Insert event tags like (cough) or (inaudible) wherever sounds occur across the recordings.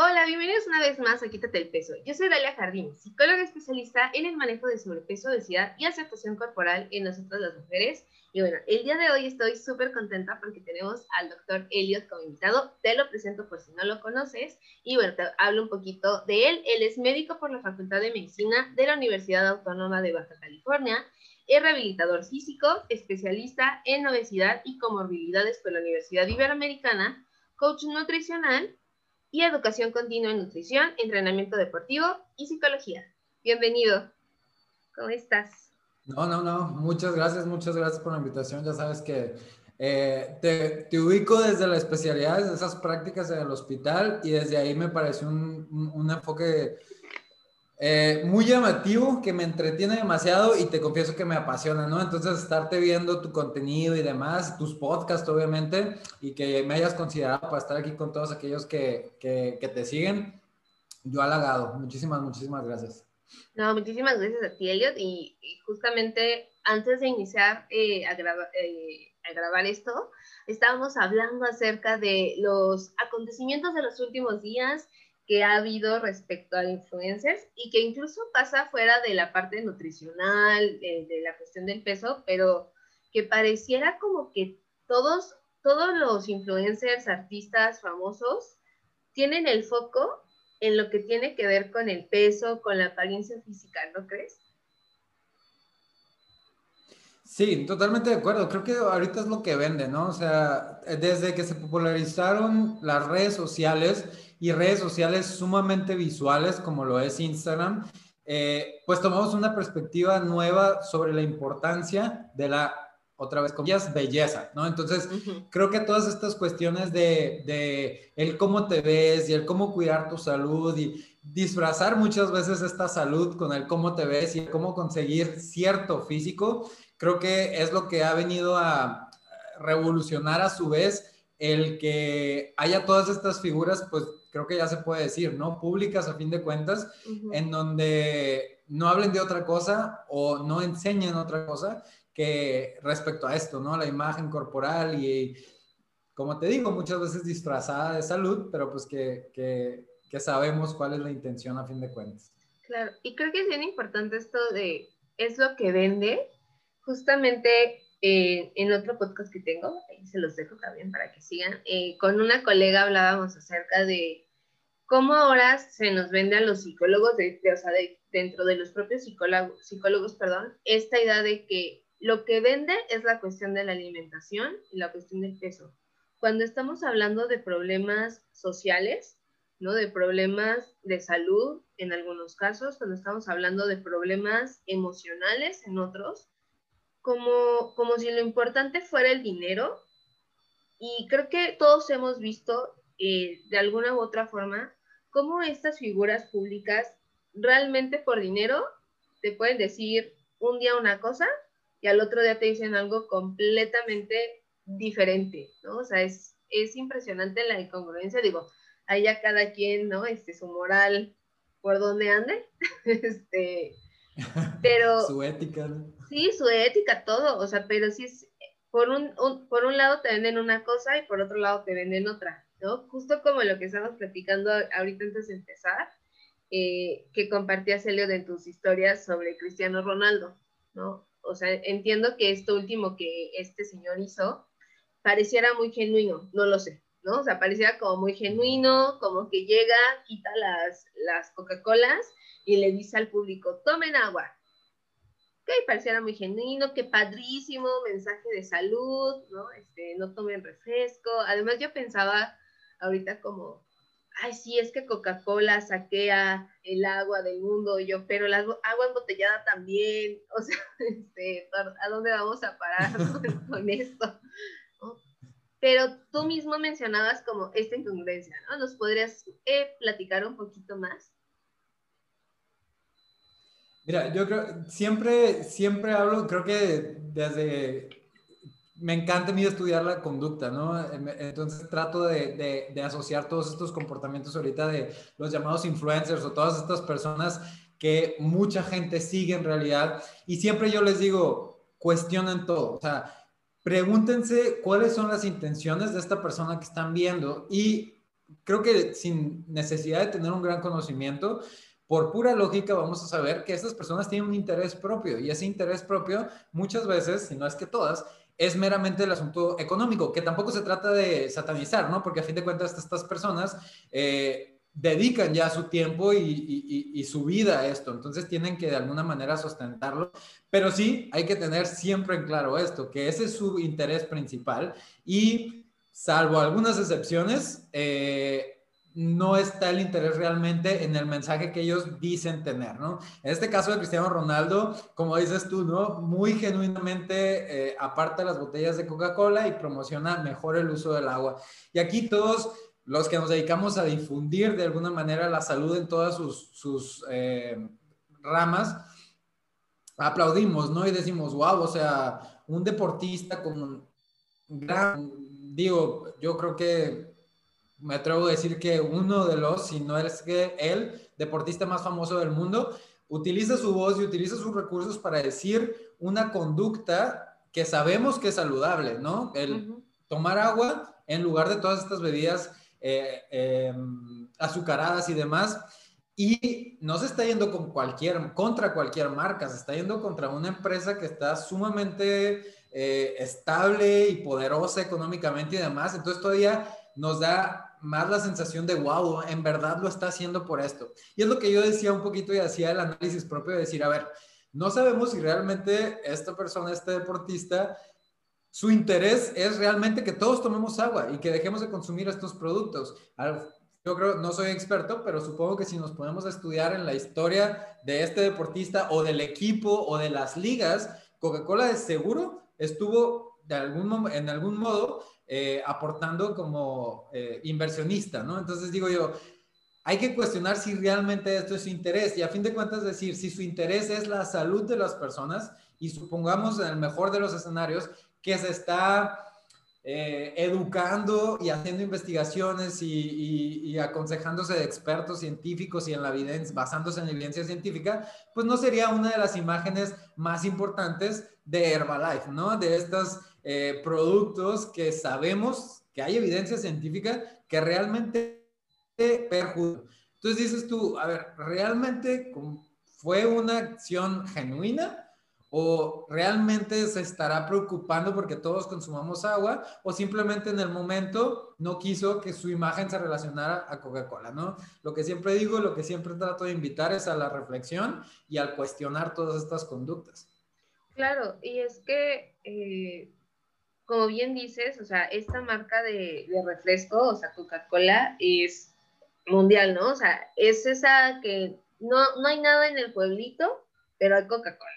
Hola, bienvenidos una vez más a Quítate el Peso. Yo soy Dalia Jardín, psicóloga especialista en el manejo de sobrepeso, obesidad y aceptación corporal en nosotras las mujeres. Y bueno, el día de hoy estoy súper contenta porque tenemos al doctor Elliot como invitado. Te lo presento por si no lo conoces. Y bueno, te hablo un poquito de él. Él es médico por la Facultad de Medicina de la Universidad Autónoma de Baja California. Es rehabilitador físico, especialista en obesidad y comorbilidades por la Universidad Iberoamericana, coach nutricional y educación continua en nutrición, entrenamiento deportivo y psicología. Bienvenido. ¿Cómo estás? No, no, no. Muchas gracias, muchas gracias por la invitación. Ya sabes que eh, te, te, ubico desde la especialidad, de esas prácticas en el hospital y desde ahí me pareció un, un, un enfoque eh, muy llamativo, que me entretiene demasiado y te confieso que me apasiona, ¿no? Entonces, estarte viendo tu contenido y demás, tus podcasts, obviamente, y que me hayas considerado para estar aquí con todos aquellos que, que, que te siguen, yo halagado. Muchísimas, muchísimas gracias. No, muchísimas gracias a ti, Elliot. Y, y justamente antes de iniciar eh, a, graba, eh, a grabar esto, estábamos hablando acerca de los acontecimientos de los últimos días que ha habido respecto a influencers y que incluso pasa fuera de la parte nutricional, de, la cuestión del peso, pero que pareciera como que todos, todos los influencers, artistas famosos, tienen el foco en lo que tiene que ver con el peso, con la apariencia física, ¿no crees? Sí, totalmente de acuerdo. Creo que ahorita es lo que vende, ¿no? O sea, desde que se popularizaron las redes sociales, y redes sociales sumamente visuales como lo es Instagram, eh, pues tomamos una perspectiva nueva sobre la importancia de la, otra vez, comillas, belleza, ¿no? Entonces, uh -huh. creo que todas estas cuestiones de, de el cómo te ves y el cómo cuidar tu salud y disfrazar muchas veces esta salud con el cómo te ves y cómo conseguir cierto físico, creo que es lo que ha venido a revolucionar a su vez el que haya todas estas figuras, pues creo que ya se puede decir, ¿no? Públicas a fin de cuentas, uh -huh. en donde no hablen de otra cosa o no enseñen otra cosa que respecto a esto, ¿no? La imagen corporal y, como te digo, muchas veces disfrazada de salud, pero pues que, que, que sabemos cuál es la intención a fin de cuentas. Claro, y creo que es bien importante esto de, es lo que vende, justamente eh, en otro podcast que tengo, ahí se los dejo también para que sigan, eh, con una colega hablábamos acerca de cómo ahora se nos vende a los psicólogos, o sea, de, dentro de los propios psicólogos, psicólogos, perdón, esta idea de que lo que vende es la cuestión de la alimentación y la cuestión del peso. Cuando estamos hablando de problemas sociales, ¿no? De problemas de salud en algunos casos, cuando estamos hablando de problemas emocionales en otros, como, como si lo importante fuera el dinero. Y creo que todos hemos visto eh, de alguna u otra forma cómo estas figuras públicas realmente por dinero te pueden decir un día una cosa y al otro día te dicen algo completamente diferente, ¿no? O sea, es, es impresionante la incongruencia, digo, allá cada quien, ¿no? Este, su moral por donde ande, (laughs) este, (laughs) pero... su ética, ¿no? Sí, su ética, todo, o sea, pero sí es, por un, un, por un lado te venden una cosa y por otro lado te venden otra, ¿no? Justo como lo que estamos platicando ahorita antes de empezar, eh, que compartías, Elio, de tus historias sobre Cristiano Ronaldo, ¿no? O sea, entiendo que esto último que este señor hizo pareciera muy genuino, no lo sé, ¿no? O sea, pareciera como muy genuino, como que llega, quita las, las Coca-Colas y le dice al público, tomen agua. Que pareciera muy genuino, que padrísimo, mensaje de salud, ¿no? Este, no tomen refresco. Además, yo pensaba ahorita como, ay, sí, es que Coca-Cola saquea el agua del mundo, yo, pero el agua embotellada también, (laughs) o sea, este, ¿a dónde vamos a parar (laughs) con, esto? Pero tú mismo mencionabas como esta incongruencia, ¿no? ¿Nos podrías eh, platicar un poquito más? Mira, yo creo, siempre, siempre hablo, creo que desde, me encanta a mí estudiar la conducta, ¿no? Entonces trato de, de, de, asociar todos estos comportamientos ahorita de los llamados influencers o todas estas personas que mucha gente sigue en realidad. Y siempre yo les digo, cuestionen todo, o sea, pregúntense cuáles son las intenciones de esta persona que están viendo y creo que sin necesidad de tener un gran conocimiento, por pura lógica vamos a saber que estas personas tienen un interés propio y ese interés propio muchas veces, si no es que todas, es meramente el asunto económico, que tampoco se trata de satanizar, ¿no? Porque a fin de cuentas estas personas eh, dedican ya su tiempo y, su vida a esto, entonces tienen que de alguna manera sustentarlo, pero sí hay que tener siempre en claro esto, que ese es su interés principal y salvo algunas excepciones, eh, no está el interés realmente en el mensaje que ellos dicen tener, ¿no? En este caso de Cristiano Ronaldo, como dices tú, ¿no? Muy genuinamente eh, aparta las botellas de Coca-Cola y promociona mejor el uso del agua. Y aquí todos los que nos dedicamos a difundir de alguna manera la salud en todas sus, eh, ramas, aplaudimos, ¿no? Y decimos, wow, o sea, un deportista con gran, digo, yo creo que me atrevo a decir que uno de los, si no es que el deportista más famoso del mundo, utiliza su voz y utiliza sus recursos para decir una conducta que sabemos que es saludable, ¿no? El tomar agua en lugar de todas estas bebidas eh, em, azucaradas y demás. Y no se está yendo con cualquier, contra cualquier marca, se está yendo contra una empresa que está sumamente eh, estable y poderosa económicamente y demás. Entonces todavía nos da más la sensación de, wow, en verdad lo está haciendo por esto. Y es lo que yo decía un poquito y hacía el análisis propio de decir, a ver, no sabemos si realmente esta persona, este deportista, su interés es realmente que todos tomemos agua y que dejemos de consumir estos productos. Yo creo, no soy experto, pero supongo que si nos podemos estudiar en la historia de este deportista o del equipo o de las ligas, Coca-Cola de seguro estuvo de algún, en algún modo eh, aportando como eh, inversionista, ¿no? Entonces digo yo, hay que cuestionar si realmente esto es su interés y a fin de cuentas decir, si su interés es la salud de las personas y supongamos en el mejor de los escenarios que se está eh, educando y haciendo investigaciones y, aconsejándose de expertos científicos y en la evidencia, basándose en la evidencia científica, pues no sería una de las imágenes más importantes de Herbalife, ¿no? De estas eh, productos que sabemos que hay evidencia científica que realmente perjudican. Entonces dices tú, a ver, ¿realmente fue una acción genuina? ¿O realmente se estará preocupando porque todos consumamos agua? ¿O simplemente en el momento no quiso que su imagen se relacionara a Coca-Cola? ¿no? Lo que siempre digo, lo que siempre trato de invitar es a la reflexión y al cuestionar todas estas conductas. Claro, y es que eh, como bien dices, o sea, esta marca de, refresco, o sea, Coca-Cola, es mundial, ¿no? O sea, es esa que no, no hay nada en el pueblito, pero hay Coca-Cola,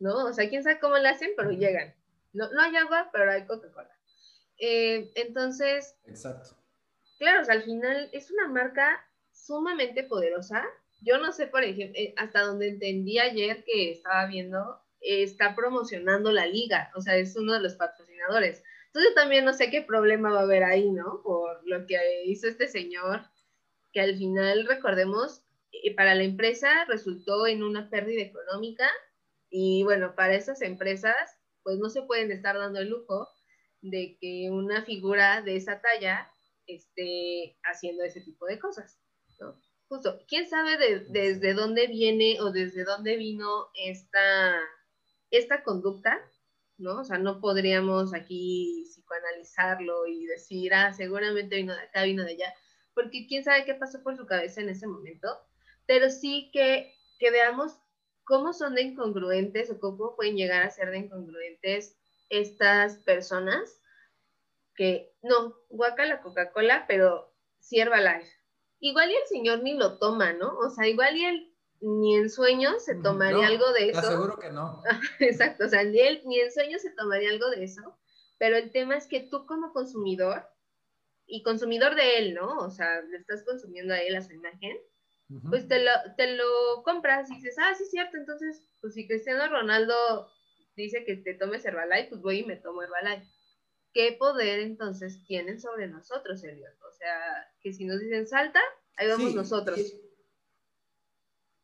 ¿no? O sea, quién sabe cómo la hacen, pero llegan. No, no hay agua, pero hay Coca-Cola. Eh, entonces, Exacto. Claro, o sea, al final es una marca sumamente poderosa. Yo no sé, por ejemplo, eh, hasta donde entendí ayer que estaba viendo, está promocionando la liga, o sea, es uno de los patrocinadores. Entonces también no sé qué problema va a haber ahí, ¿no? Por lo que hizo este señor, que al final, recordemos, eh, para la empresa resultó en una pérdida económica y bueno, para esas empresas, pues no se pueden estar dando el lujo de que una figura de esa talla esté haciendo ese tipo de cosas, ¿no? Justo, ¿quién sabe desde dónde viene o desde dónde vino esta esta conducta, ¿no? O sea, no podríamos aquí psicoanalizarlo y decir, ah, seguramente vino de acá, vino de allá, porque quién sabe qué pasó por su cabeza en ese momento, pero sí que, que veamos cómo son de incongruentes o cómo pueden llegar a ser de incongruentes estas personas que, no, guaca la Coca-Cola, pero sierva. Igual y el señor ni lo toma, ¿no? O sea, igual y él ni en sueños se tomaría algo de eso. Te que no. (laughs) Exacto, o sea, ni, él, ni en sueños se tomaría algo de eso, pero el tema es que tú como consumidor, y consumidor de él, ¿no? O sea, le estás consumiendo a él, a su imagen, pues te lo, te lo compras y dices, ah, sí, es cierto, entonces, pues si Cristiano Ronaldo dice que te tomes Herbalife, pues voy y me tomo Herbalife. ¿Qué poder entonces tienen sobre nosotros, Elliot? O sea, que si nos dicen salta, ahí vamos nosotros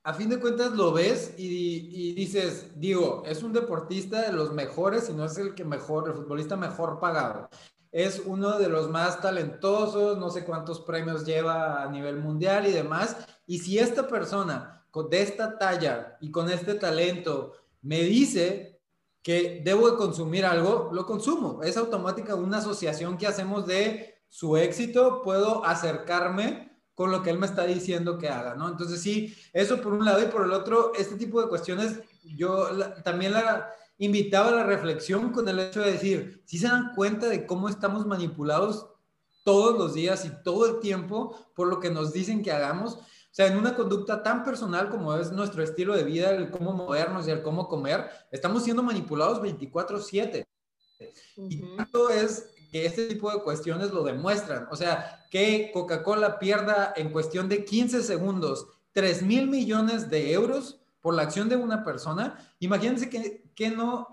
a fin de cuentas lo ves y, dices, digo, es un deportista de los mejores y no es el que mejor, el futbolista mejor pagado. es uno de los más talentosos, no sé cuántos premios lleva a nivel mundial y demás. Y si esta persona de esta talla y con este talento me dice que debo de consumir algo, lo consumo. Es automática una asociación que hacemos de su éxito, puedo acercarme con lo que él me está diciendo que haga, ¿no? Entonces sí, eso por un lado y por el otro, este tipo de cuestiones, yo también la invitaba a la reflexión con el hecho de decir, si se dan cuenta de cómo estamos manipulados todos los días y todo el tiempo por lo que nos dicen que hagamos, o sea, en una conducta tan personal como es nuestro estilo de vida, el cómo movernos y el cómo comer, estamos siendo manipulados 24/7. Y tanto es que este tipo de cuestiones lo demuestran. O sea, que Coca-Cola pierda en cuestión de 15 segundos 3 mil millones de euros por la acción de una persona. Imagínense que, que no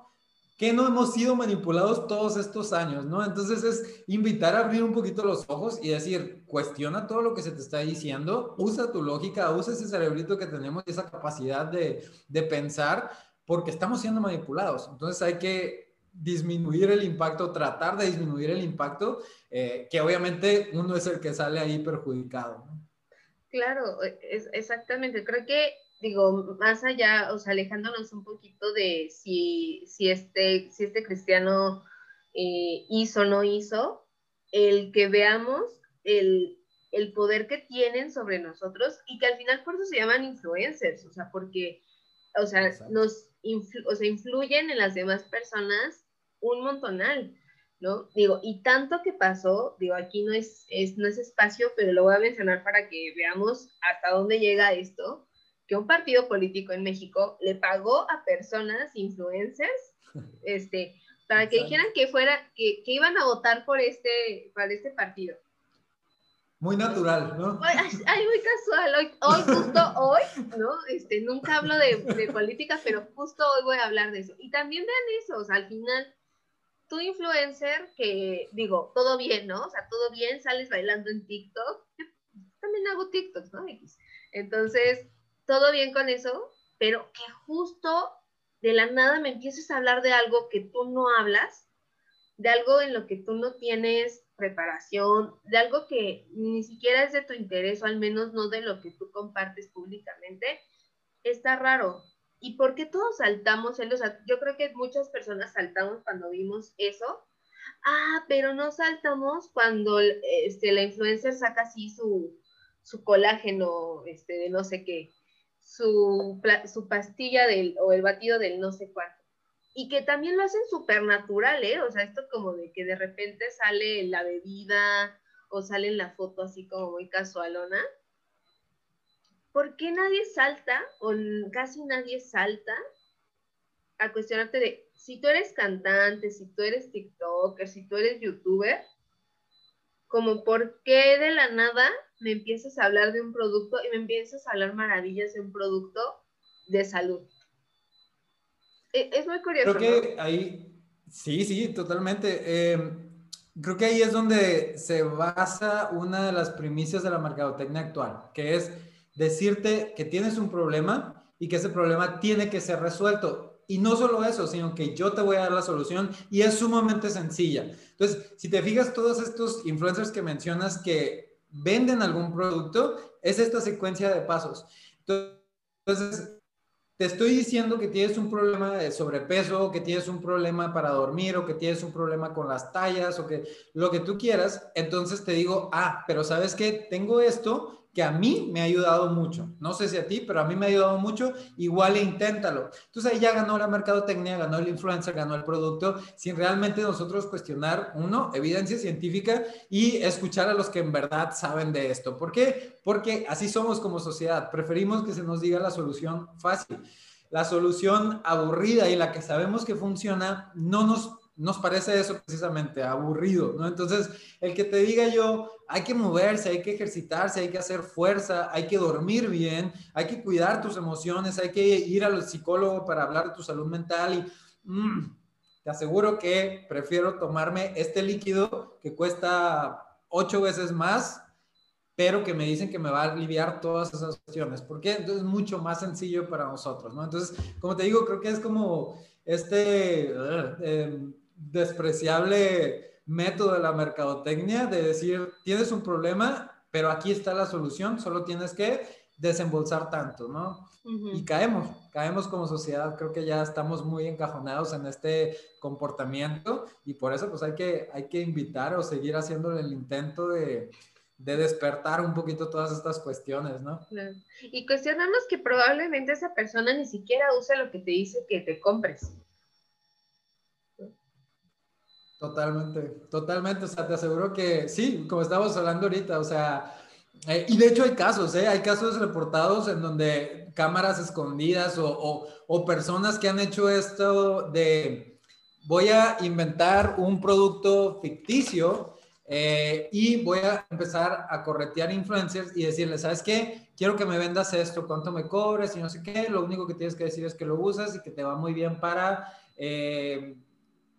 que no hemos sido manipulados todos estos años, ¿no? Entonces es invitar a abrir un poquito los ojos y decir, cuestiona todo lo que se te está diciendo, usa tu lógica, usa ese cerebrito que tenemos esa capacidad de, de pensar, porque estamos siendo manipulados. Entonces hay que disminuir el impacto, tratar de disminuir el impacto, eh, que obviamente uno es el que sale ahí perjudicado. ¿no? Claro, es, exactamente. Creo que digo, más allá, o sea, alejándonos un poquito de si, si, este, si este cristiano eh, hizo o no hizo, el que veamos el, el, poder que tienen sobre nosotros y que al final por eso se llaman influencers, o sea, porque, o sea, nos o sea, influyen en las demás personas un montonal, ¿no? Digo, y tanto que pasó, digo, aquí no es, es, no es espacio, pero lo voy a mencionar para que veamos hasta dónde llega esto que un partido político en México le pagó a personas, influencers, (laughs) este, para que dijeran que fuera, que, que, iban a votar por este, para este partido. Muy natural, ¿no? Ay, muy casual. Hoy, hoy, justo hoy, ¿no? Este, nunca hablo de, de política, pero justo hoy voy a hablar de eso. Y también vean eso, o sea, al final, tu influencer, que digo, todo bien, ¿no? O sea, todo bien, sales bailando en TikTok. también hago TikToks, ¿no? Entonces, todo bien con eso, pero que justo de la nada me empieces a hablar de algo que tú no hablas, de algo en lo que tú no tienes preparación, de algo que ni siquiera es de tu interés o al menos no de lo que tú compartes públicamente, está raro. ¿Y por qué todos saltamos? O sea, yo creo que muchas personas saltamos cuando vimos eso. Ah, pero no saltamos cuando este, la influencer saca así su, su colágeno este, de no sé qué su, su pastilla del, o el batido del no sé cuánto. Y que también lo hacen súper natural, ¿eh? O sea, esto como de que de repente sale la bebida o sale en la foto así como muy casualona. ¿Por qué nadie salta o casi nadie salta a cuestionarte de si tú eres cantante, si tú eres TikToker, si tú eres YouTuber, como por qué de la nada me empiezas a hablar de un producto y me empiezas a hablar maravillas de un producto de salud. E, es muy curioso. Creo que ahí, sí, sí, totalmente. Em, creo que ahí es donde se basa una de las primicias de la mercadotecnia actual, que es decirte que tienes un problema y que ese problema tiene que ser resuelto. Y no solo eso, sino que yo te voy a dar la solución y es sumamente sencilla. Entonces, si te fijas, todos estos influencers que mencionas que venden algún producto, es esta secuencia de pasos. Entonces, te estoy diciendo que tienes un problema de sobrepeso, que tienes un problema para dormir, o que tienes un problema con las tallas, o que lo que tú quieras, entonces te digo, ah, pero sabes que tengo esto que a mí me ha ayudado mucho. No sé si a ti, pero a mí me ha ayudado mucho. Igual inténtalo. Entonces ahí ya ganó la mercadotecnia, ganó el influencer, ganó el producto, sin realmente nosotros cuestionar, uno, evidencia científica y escuchar a los que en verdad saben de esto. ¿Por qué? Porque así somos como sociedad. Preferimos que se nos diga la solución fácil. La solución aburrida y la que sabemos que funciona no nos nos parece eso precisamente, aburrido, ¿no? Entonces, el que te diga yo, hay que moverse, hay que ejercitarse, hay que hacer fuerza, hay que dormir bien, hay que cuidar tus emociones, hay que ir al psicólogo para hablar de tu salud mental y mm, te aseguro que prefiero tomarme este líquido que cuesta ocho veces más, pero que me dicen que me va a aliviar todas esas cuestiones. ¿Por qué? Entonces es mucho más sencillo para nosotros, ¿no? Entonces, como te digo, creo que es como este... Uh, despreciable método de la mercadotecnia de decir, tienes un problema, pero aquí está la solución, solo tienes que desembolsar tanto, ¿no? Y caemos, caemos como sociedad, creo que ya estamos muy encajonados en este comportamiento y por eso pues hay que, hay que invitar o seguir haciéndole el intento de, de despertar un poquito todas estas cuestiones, ¿no? Y cuestionamos que probablemente esa persona ni siquiera use lo que te dice que te compres. Totalmente, totalmente. O sea, te aseguro que sí, como estábamos hablando ahorita, o sea, eh, y de hecho hay casos, ¿eh? Hay casos reportados en donde cámaras escondidas o, o, personas que han hecho esto de voy a inventar un producto ficticio eh, y voy a empezar a corretear influencers y decirles, ¿sabes qué? Quiero que me vendas esto, cuánto me cobres y no sé qué. Lo único que tienes que decir es que lo usas y que te va muy bien para eh,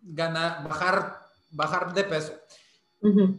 ganar, bajar, bajar de peso.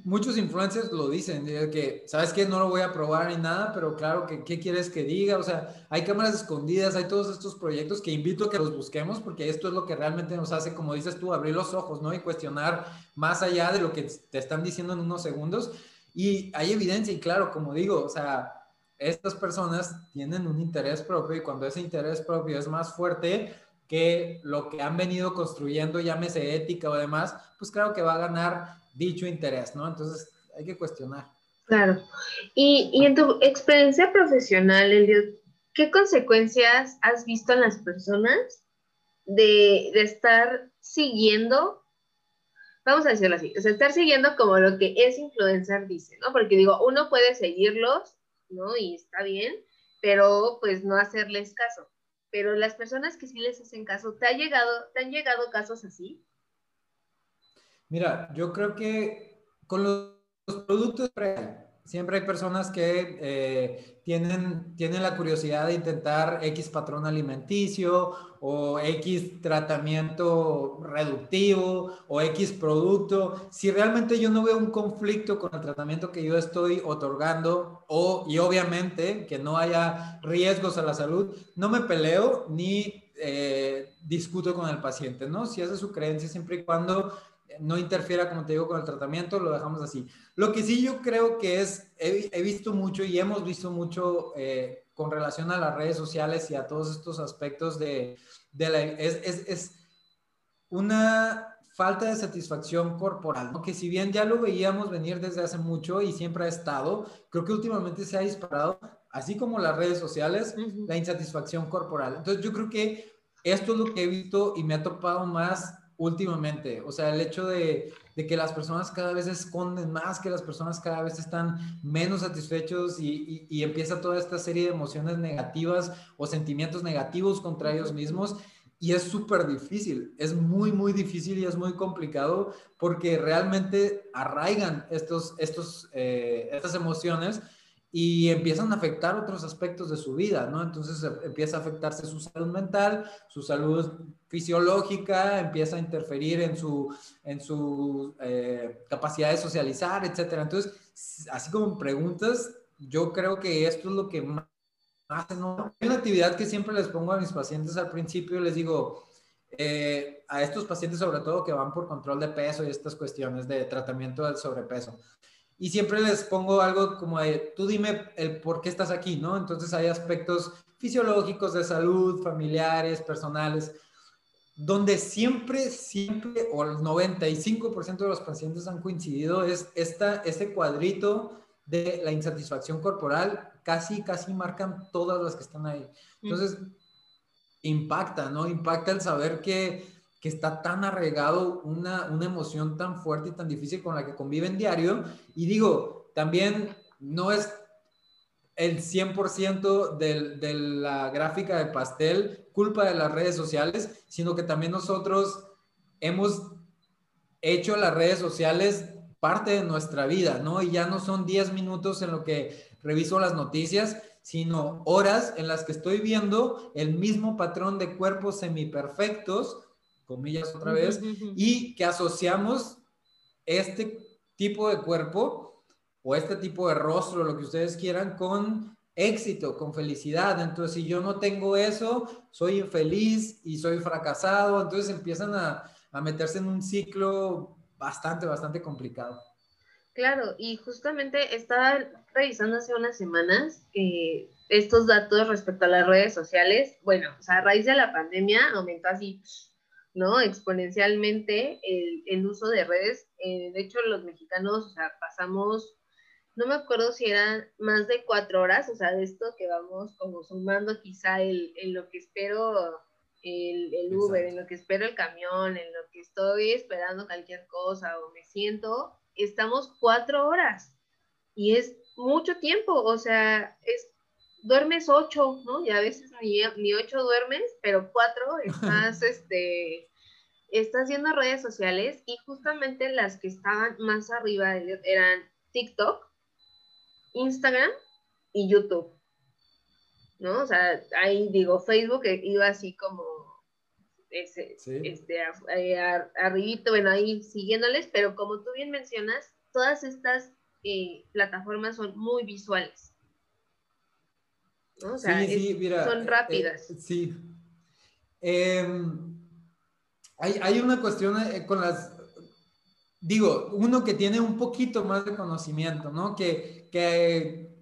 Muchos influencers lo dicen, que, ¿sabes qué? No lo voy a probar ni nada, pero claro, que, ¿qué quieres que diga? O sea, hay cámaras escondidas, hay todos estos proyectos que invito a que los busquemos, porque esto es lo que realmente nos hace, como dices tú, abrir los ojos, ¿no? Y cuestionar más allá de lo que te están diciendo en unos segundos. Y hay evidencia, y claro, como digo, o sea, estas personas tienen un interés propio y cuando ese interés propio es más fuerte, que lo que han venido construyendo, llámese ética o demás, pues claro que va a ganar dicho interés, ¿no? Entonces hay que cuestionar. Claro. Y, y en tu experiencia profesional, ¿qué consecuencias has visto en las personas de, de, estar siguiendo, vamos a decirlo así, o sea, estar siguiendo como lo que es influencer dice, ¿no? Porque digo, uno puede seguirlos, ¿no? Y está bien, pero pues no hacerles caso. Pero las personas que sí les hacen caso, ¿te, ha llegado, ¿te han llegado casos así? Mira, yo creo que con los, productos siempre hay personas que eh, tienen, tienen la curiosidad de intentar X patrón alimenticio o X tratamiento reductivo o X producto. Si realmente yo no veo un conflicto con el tratamiento que yo estoy otorgando o, y obviamente que no haya riesgos a la salud, no me peleo ni eh, discuto con el paciente, ¿no? Si esa es su creencia, siempre y cuando no interfiera, como te digo, con el tratamiento, lo dejamos así. Lo que sí yo creo que es, he, visto mucho y hemos visto mucho eh, con relación a las redes sociales y a todos estos aspectos de, de la, es, es, es, una falta de satisfacción corporal, ¿no? que si bien ya lo veíamos venir desde hace mucho y siempre ha estado, creo que últimamente se ha disparado, así como las redes sociales, la insatisfacción corporal. Entonces yo creo que esto es lo que he visto y me ha topado más últimamente. O sea, el hecho de, que las personas cada vez esconden más, que las personas cada vez están menos satisfechos y, empieza toda esta serie de emociones negativas o sentimientos negativos contra ellos mismos. Y es súper difícil, es muy, muy difícil y es muy complicado porque realmente arraigan estos, estos, eh, estas emociones y empiezan a afectar otros aspectos de su vida, ¿no? Entonces eh, empieza a afectarse su salud mental, su salud fisiológica, empieza a interferir en su, en su eh, capacidad de socializar, etcétera. Entonces, así como preguntas, yo creo que esto es lo que más ¿no? Hay una actividad que siempre les pongo a mis pacientes al principio, les digo, eh, a estos pacientes sobre todo que van por control de peso y estas cuestiones de tratamiento del sobrepeso y siempre les pongo algo como de, tú dime el por qué estás aquí, ¿no? Entonces hay aspectos fisiológicos de salud, familiares, personales, donde siempre, siempre, o el 95% de los pacientes han coincidido, es esta, este cuadrito de la insatisfacción corporal, casi, casi marcan todas las que están ahí. Entonces, impacta, ¿no? Impacta el saber que que está tan arraigado una, una emoción tan fuerte y tan difícil con la que conviven diario. Y digo, también no es el 100% de, de la gráfica de pastel culpa de las redes sociales, sino que también nosotros hemos hecho las redes sociales parte de nuestra vida, ¿no? Y ya no son 10 minutos en lo que reviso las noticias, sino horas en las que estoy viendo el mismo patrón de cuerpos semiperfectos comillas otra vez, y que asociamos este tipo de cuerpo o este tipo de rostro, lo que ustedes quieran, con éxito, con felicidad. Entonces, si yo no tengo eso, soy infeliz y soy fracasado. Entonces empiezan a, a meterse en un ciclo bastante, bastante complicado. Claro, y justamente estaba revisando hace unas semanas eh, estos datos respecto a las redes sociales. Bueno, o sea, a raíz de la pandemia aumentó así, ¿no? Exponencialmente el, el uso de redes. Eh, de hecho, los mexicanos, o sea, pasamos, no me acuerdo si eran más de cuatro horas, o sea, de esto que vamos como sumando quizá el, en lo que espero el, el Uber, en lo que espero el camión, en lo que estoy esperando cualquier cosa o me siento estamos cuatro horas y es mucho tiempo, o sea, es, duermes ocho, ¿no? Y a veces ni, ni ocho duermes, pero cuatro (laughs) estás, este, estás viendo redes sociales y justamente las que estaban más arriba eran TikTok, Instagram y YouTube, ¿no? O sea, ahí digo, Facebook iba así como ese, este, arribito, bueno, ahí siguiéndoles, pero como tú bien mencionas, todas estas eh, plataformas son muy visuales. ¿No? O sea, sí, mira, son eh, rápidas. Eh, sí. Em, hay, hay, una cuestión con las, digo, uno que tiene un poquito más de conocimiento, ¿no? Que, que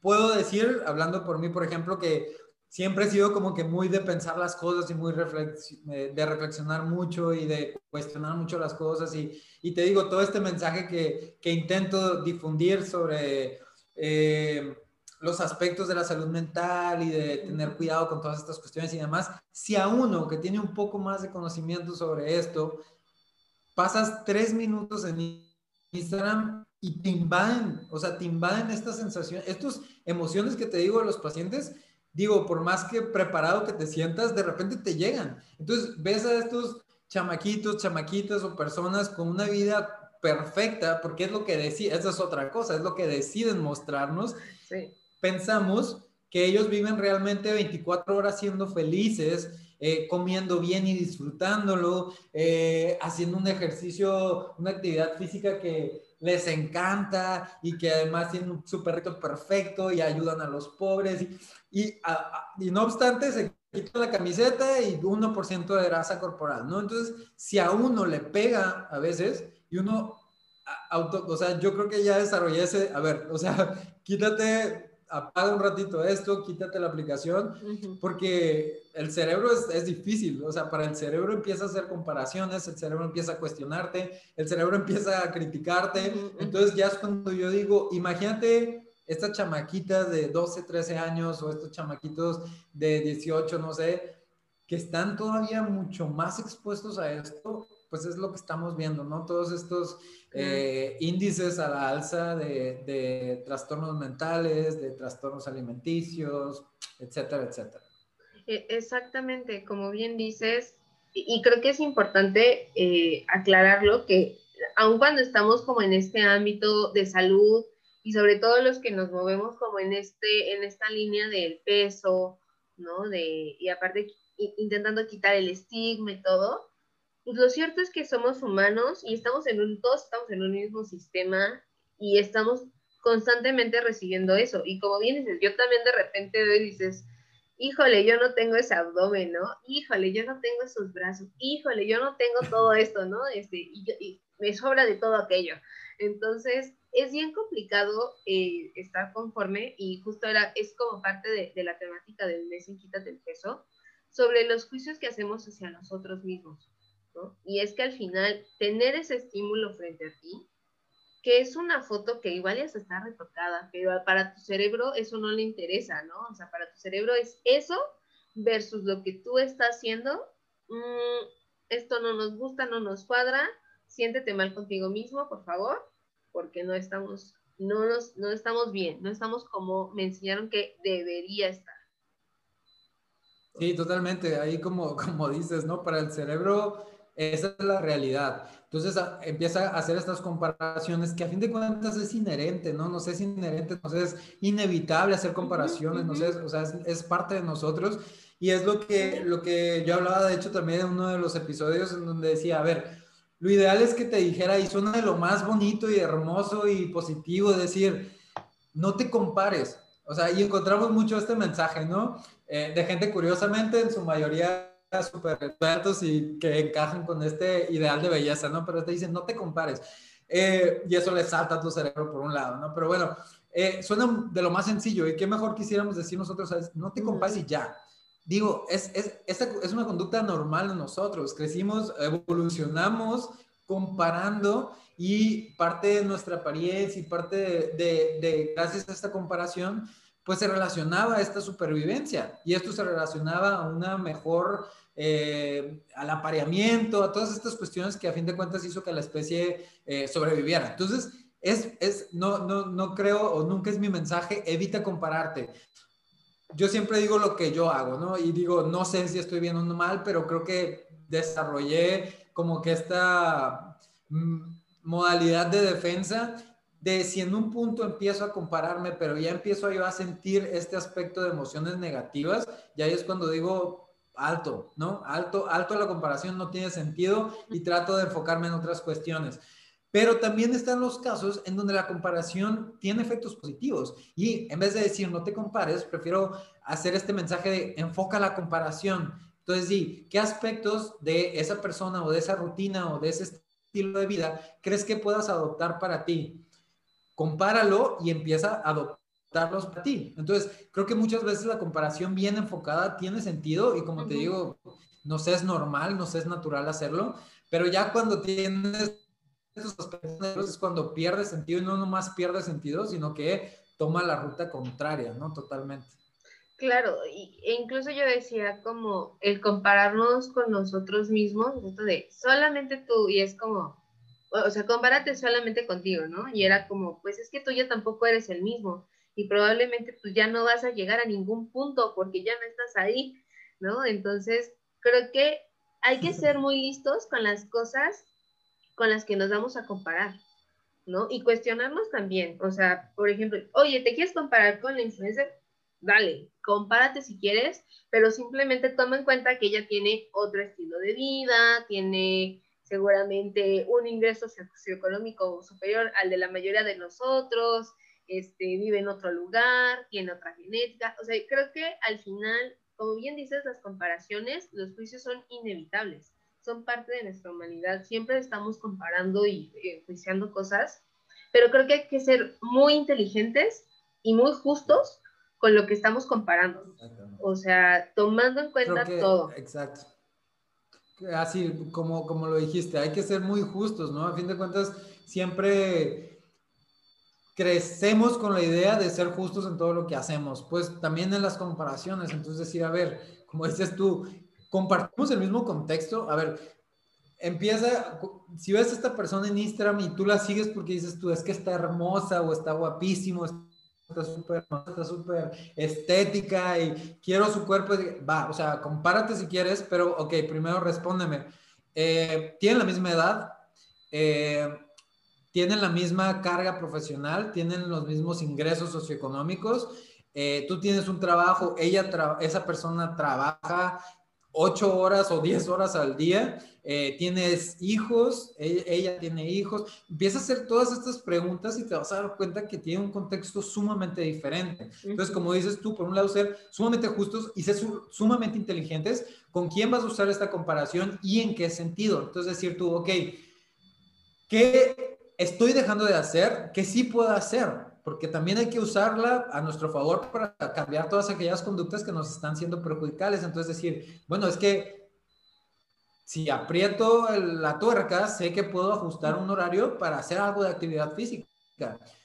puedo decir, hablando por mí, por ejemplo, que siempre he sido como que muy de pensar las cosas y muy eh, de reflexionar mucho y de cuestionar mucho las cosas. Y, y te digo, todo este mensaje que, que intento difundir sobre eh, los aspectos de la salud mental y de tener cuidado con todas estas cuestiones y demás, si a uno que tiene un poco más de conocimiento sobre esto, pasas tres minutos en Instagram y te invaden, o sea, te invaden estas sensaciones, estas emociones que te digo a los pacientes, digo, por más que preparado que te sientas, de repente te llegan. Entonces, ves a estos chamaquitos, chamaquitas o personas con una vida perfecta, porque es lo que deciden, esa es otra cosa, es lo que deciden mostrarnos. Pensamos que ellos viven realmente 24 horas siendo felices, eh, comiendo bien y disfrutándolo, eh, haciendo un ejercicio, una actividad física que les encanta y que además tienen un súper reto perfecto y ayudan a los pobres. Y, y, no obstante, se quita la camiseta y 1% de grasa corporal, ¿no? Entonces, si a uno le pega a veces y uno, auto, o sea, yo creo que ya desarrollé ese, a ver, o sea, (laughs) quítate apaga un ratito esto, quítate la aplicación, porque el cerebro es, es, difícil, o sea, para el cerebro empieza a hacer comparaciones, el cerebro empieza a cuestionarte, el cerebro (laughs) empieza a criticarte, entonces ya es cuando yo digo, imagínate estas chamaquitas de 12, 13 años o estos chamaquitos de 18, no sé, que están todavía mucho más expuestos a esto, pues es lo que estamos viendo, ¿no? Todos estos eh, índices a la alza de, trastornos mentales, de trastornos alimenticios, etcétera, etcétera. E, exactamente, como bien dices, y creo que es importante eh, aclararlo que aun cuando estamos como en este ámbito de salud y sobre todo los que nos movemos como en, este, en esta línea del peso, ¿no? De, y aparte intentando quitar el estigma y todo, pues lo cierto es que somos humanos y estamos en un, todos estamos en un mismo sistema y estamos constantemente recibiendo eso. Y como bien dices, yo también de repente veo y dices, híjole, yo no tengo ese abdomen, ¿no? Híjole, yo no tengo esos brazos, híjole, yo no tengo todo (laughs) esto, ¿no? Este, y, me sobra de todo aquello. Entonces, es bien complicado eh, estar conforme y justo era, es como parte de, de la temática del mes en Quítate el Peso, sobre los juicios que hacemos hacia nosotros mismos. Y es que al final, tener ese estímulo frente a ti, que es una foto que igual ya se está retocada, pero para tu cerebro eso no le interesa, ¿no? O sea, para tu cerebro es eso versus lo que tú estás haciendo. Mm, esto no nos gusta, no nos cuadra, siéntete mal contigo mismo, por favor, porque no estamos, no, nos, no estamos bien, no estamos como me enseñaron que debería estar. Sí, totalmente. Ahí como, (laughs) como dices, ¿no? Para el cerebro esa es la realidad. Entonces empieza a hacer estas comparaciones que a fin de cuentas es inherente, ¿no? No sé, es inherente, no sé, es inevitable hacer comparaciones, no sé, o sea, es, parte de nosotros. Y es lo que, lo que yo hablaba, de hecho, también en uno de los episodios en donde decía, a ver, lo ideal es que te dijera, y suena de lo más bonito y hermoso y positivo, decir, no te compares. O sea, y encontramos mucho este mensaje, ¿no? Eh, de gente, curiosamente, en su mayoría súper expertos y que encajan con este ideal de belleza, ¿no? Pero te dicen, no te compares. Eh, y eso le salta a tu cerebro por un lado, ¿no? Pero bueno, eh, suena de lo más sencillo. ¿Y qué mejor quisiéramos decir nosotros? No te compares y ya. Digo, es, es, esta es una conducta normal en nosotros. Crecimos, evolucionamos comparando y parte de nuestra apariencia y parte de, de, gracias a esta comparación, pues se relacionaba a esta supervivencia y esto se relacionaba a una mejor, eh, al apareamiento, a todas estas cuestiones que a fin de cuentas hizo que la especie eh, sobreviviera. Entonces, es, es, no, no, no creo o nunca es mi mensaje, evita compararte. Yo siempre digo lo que yo hago, ¿no? Y digo, no sé si estoy bien o mal, pero creo que desarrollé como que esta mm, modalidad de defensa de si en un punto empiezo a compararme, pero ya empiezo yo a sentir este aspecto de emociones negativas, y ahí es cuando digo alto, ¿no? Alto, alto la comparación no tiene sentido y trato de enfocarme en otras cuestiones. Pero también están los casos en donde la comparación tiene efectos positivos y en vez de decir no te compares, prefiero hacer este mensaje de enfoca la comparación. Entonces, sí, ¿qué aspectos de esa persona o de esa rutina o de ese estilo de vida crees que puedas adoptar para ti? Compáralo y empieza a adoptarlos para ti. Entonces, creo que muchas veces la comparación bien enfocada tiene sentido y como te digo, no sé, es normal, no sé, es natural hacerlo, pero ya cuando tienes esos aspectos es cuando pierde sentido y no nomás pierde sentido, sino que toma la ruta contraria, ¿no? Totalmente. Claro, e incluso yo decía como el compararnos con nosotros mismos, esto de solamente tú, y es como, o sea, compárate solamente contigo, ¿no? Y era como, pues es que tú ya tampoco eres el mismo, y probablemente tú ya no vas a llegar a ningún punto porque ya no estás ahí, ¿no? Entonces, creo que hay que ser muy listos con las cosas con las que nos vamos a comparar, ¿no? Y cuestionarnos también, o sea, por ejemplo, oye, ¿te quieres comparar con la influencer? dale, compárate si quieres, pero simplemente toma en cuenta que ella tiene otro estilo de vida, tiene seguramente un ingreso socioeconómico superior al de la mayoría de nosotros, este, vive en otro lugar, tiene otra genética. O sea, creo que al final, como bien dices, las comparaciones, los juicios son inevitables, son parte de nuestra humanidad. Siempre estamos comparando y eh, juiciando cosas, pero creo que hay que ser muy inteligentes y muy justos con lo que estamos comparando. O sea, tomando en cuenta todo. Exacto. Así como, como lo dijiste, hay que ser muy justos, ¿no? A fin de cuentas, siempre crecemos con la idea de ser justos en todo lo que hacemos, pues también en las comparaciones, entonces decir, a ver, como dices tú, compartimos el mismo contexto, a ver, empieza, si ves a esta persona en Instagram y tú la sigues porque dices tú, es que está hermosa o está guapísimo, está súper está súper estética y quiero su cuerpo, va, o sea, compárate si quieres, pero ok, primero respóndeme. Eh, ¿Tienen la misma edad? Eh, ¿Tienen la misma carga profesional? ¿Tienen los mismos ingresos socioeconómicos? Eh, tú tienes un trabajo, ella esa persona trabaja ocho horas o diez horas al día, eh, tienes hijos, e-, ella, tiene hijos, empieza a hacer todas estas preguntas y te vas a dar cuenta que tiene un contexto sumamente diferente. Entonces, como dices tú, por un lado, ser sumamente justos y ser sumamente inteligentes con quién vas a usar esta comparación y en qué sentido. Entonces, decir tú, ok, ¿qué estoy dejando de hacer que sí puedo hacer? porque también hay que usarla a nuestro favor para cambiar todas aquellas conductas que nos están siendo perjudicales. Entonces decir, bueno, es que si aprieto la tuerca, sé que puedo ajustar un horario para hacer algo de actividad física.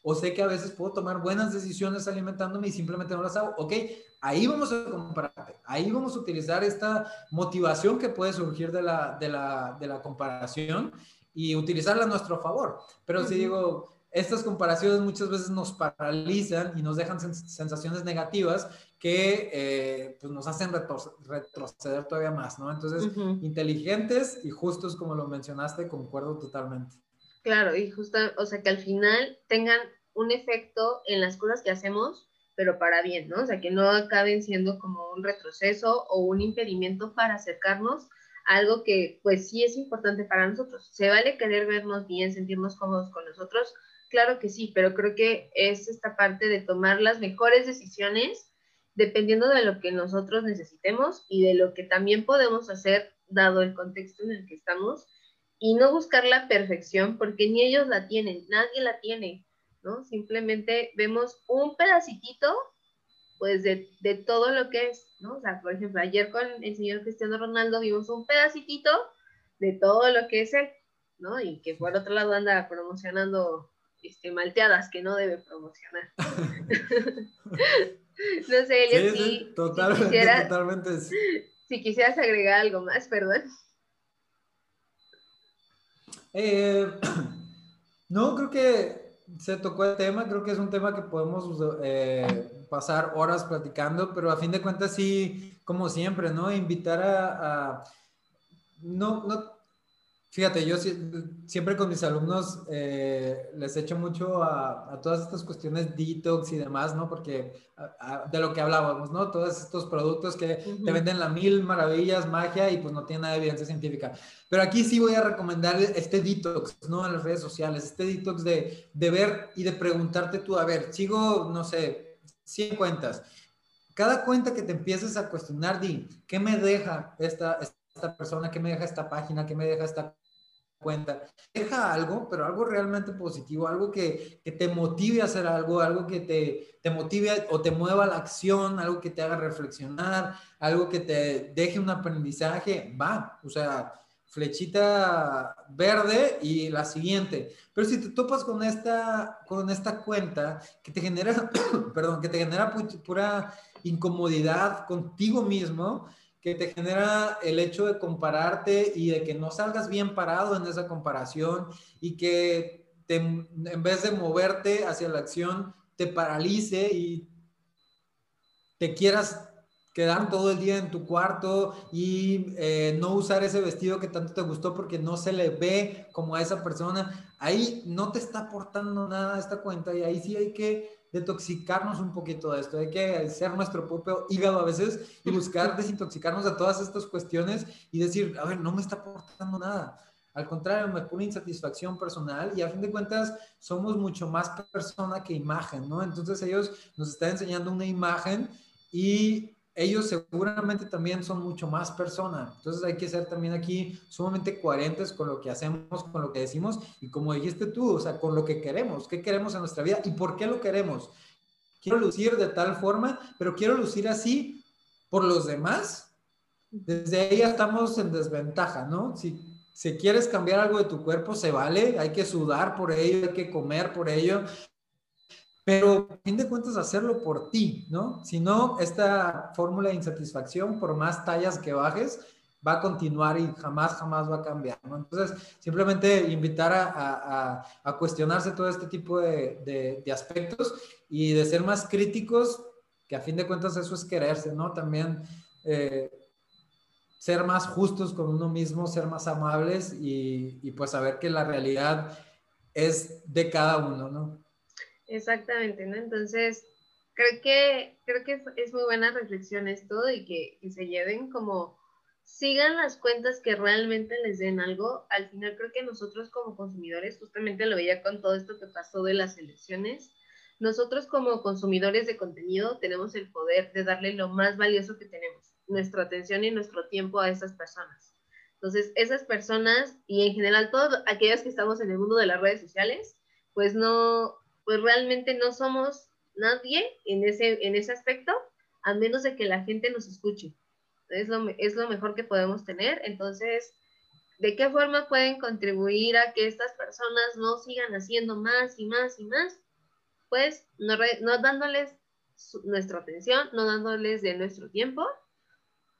O sé que a veces puedo tomar buenas decisiones alimentándome y simplemente no las hago. Ok, ahí vamos a compararte. Ahí vamos a utilizar esta motivación que puede surgir de la, de la, de la comparación y utilizarla a nuestro favor. Pero si digo, estas comparaciones muchas veces nos paralizan y nos dejan sensaciones negativas que eh, pues nos hacen retroceder todavía más, ¿no? Entonces, inteligentes y justos, como lo mencionaste, concuerdo totalmente. Claro, y justo, o sea, que al final tengan un efecto en las cosas que hacemos, pero para bien, ¿no? O sea, que no acaben siendo como un retroceso o un impedimento para acercarnos algo que pues sí es importante para nosotros. Se vale querer vernos bien, sentirnos cómodos con nosotros, Claro que sí, pero creo que es esta parte de tomar las mejores decisiones dependiendo de lo que nosotros necesitemos y de lo que también podemos hacer dado el contexto en el que estamos y no buscar la perfección porque ni ellos la tienen, nadie la tiene, ¿no? Simplemente vemos un pedacitito pues de, de todo lo que es, ¿no? O sea, por ejemplo, ayer con el señor Cristiano Ronaldo vimos un pedacitito de todo lo que es él, ¿no? Y que por otro lado anda promocionando este, malteadas que no debe promocionar. (laughs) no sé, Elias, sí, sí, totalmente, si quisieras, totalmente. Si quisieras agregar algo más, perdón. Eh, (clears throat) no, creo que se tocó el tema, creo que es un tema que podemos eh, pasar horas platicando, pero a fin de cuentas sí, como siempre, ¿no? Invitar a, a no, no, Fíjate, yo siempre con mis alumnos eh, les echo mucho a, todas estas cuestiones detox y demás, ¿no? Porque de lo que hablábamos, ¿no? Todos estos productos que te venden la mil maravillas, magia y pues no tiene nada de evidencia científica. Pero aquí sí voy a recomendar este detox, ¿no? En las redes sociales, este detox de, de ver y de preguntarte tú, a ver, sigo, no sé, 100 cuentas. Cada cuenta que te empieces a cuestionar, di, ¿qué me deja esta, esta persona? ¿Qué me deja esta página? ¿Qué me deja esta cuenta. Deja algo, pero algo realmente positivo, algo que, que te motive a hacer algo, algo que te, te motive o te mueva la acción, algo que te haga reflexionar, algo que te deje un aprendizaje, va, o sea, flechita verde y la siguiente. Pero si te topas con esta, con esta cuenta que te genera, (coughs) perdón, que te genera pura incomodidad contigo mismo, que te genera el hecho de compararte y de que no salgas bien parado en esa comparación y que en vez de moverte hacia la acción, te paralice y te quieras quedar todo el día en tu cuarto y eh, no usar ese vestido que tanto te gustó porque no se le ve como a esa persona, ahí no te está aportando nada esta cuenta y ahí sí hay que detoxicarnos un poquito de esto, hay que ser nuestro propio hígado a veces y buscar (laughs) desintoxicarnos de todas estas cuestiones y decir, a ver, no me está aportando nada. Al contrario, me pone insatisfacción personal y a fin de cuentas somos mucho más persona que imagen, ¿no? Entonces ellos nos están enseñando una imagen y ellos seguramente también son mucho más persona. Entonces hay que ser también aquí sumamente coherentes con lo que hacemos, con lo que decimos y como dijiste tú, o sea, con lo que queremos, qué queremos en nuestra vida y por qué lo queremos. Quiero lucir de tal forma, pero quiero lucir así por los demás. Desde ahí ya estamos en desventaja, ¿no? Si, si quieres cambiar algo de tu cuerpo, se vale, hay que sudar por ello, hay que comer por ello, pero a fin de cuentas hacerlo por ti, ¿no? Si no, esta fórmula de insatisfacción, por más tallas que bajes, va a continuar y jamás, jamás va a cambiar, ¿no? Entonces, simplemente invitar a, a, cuestionarse todo este tipo de, de, aspectos y de ser más críticos, que a fin de cuentas eso es quererse, ¿no? También eh, ser más justos con uno mismo, ser más amables y, y pues saber que la realidad es de cada uno, ¿no? Exactamente, ¿no? Entonces, creo que, creo que es muy buena reflexión esto y que, que se lleven como, sigan las cuentas que realmente les den algo. Al final creo que nosotros como consumidores, justamente lo veía con todo esto que pasó de las elecciones, nosotros como consumidores de contenido tenemos el poder de darle lo más valioso que tenemos, nuestra atención y nuestro tiempo a esas personas. Entonces, esas personas y en general todos aquellos que estamos en el mundo de las redes sociales, pues no, pues realmente no somos nadie en ese, en ese aspecto, a menos de que la gente nos escuche. Es lo, es lo mejor que podemos tener. Entonces, ¿de qué forma pueden contribuir a que estas personas no sigan haciendo más y más y más? Pues no, no dándoles nuestra atención, no dándoles de nuestro tiempo.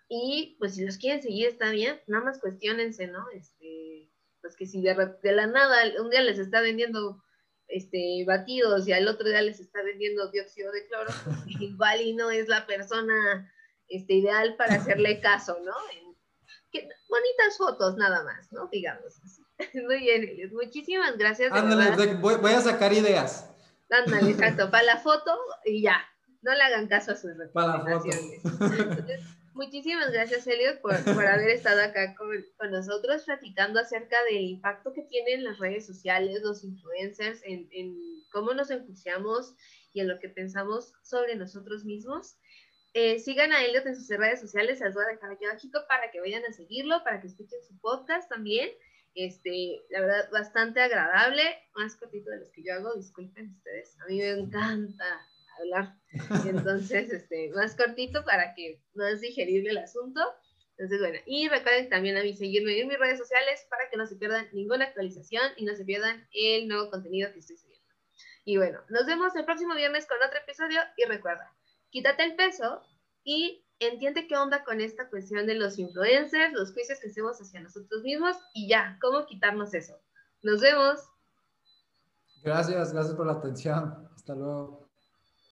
Y pues si los quieren seguir está bien, nada más cuestionense, ¿no? Este, pues que si de, de la nada un día les está vendiendo este, batidos y al otro día les está vendiendo dióxido de cloro, igual (laughs) y no es la persona este, ideal para hacerle caso, ¿no? bonitas fotos nada más, ¿no? Digamos. (laughs) Muy bien, Muchísimas gracias. Ándale, voy, a sacar ideas. Ándale, (laughs) exacto, para la foto y ya. No le hagan caso a sus recomendaciones. Muchísimas gracias, Elliot, por, por (laughs) haber estado acá con, con, nosotros platicando acerca del impacto que tienen las redes sociales, los influencers, en, en cómo nos enjuiciamos y en lo que pensamos sobre nosotros mismos. eh, sigan a Elliot en sus redes sociales, las voy a dejar aquí abajo para que vayan a seguirlo, para que escuchen su podcast también. Este, la verdad, bastante agradable, más cortito de los que yo hago, disculpen ustedes, a mí me encanta hablar, entonces, este, más cortito para que es digerible el asunto. Entonces, bueno, y recuerden también a mí seguirme en mis redes sociales para que no se pierdan ninguna actualización y no se pierdan el nuevo contenido que estoy subiendo. Y bueno, nos vemos el próximo viernes con otro episodio y recuerda, quítate el peso y entiende qué onda con esta cuestión de los influencers, los juicios que hacemos hacia nosotros mismos y ya, cómo quitarnos eso. Nos vemos. Gracias, gracias por la atención. Hasta luego.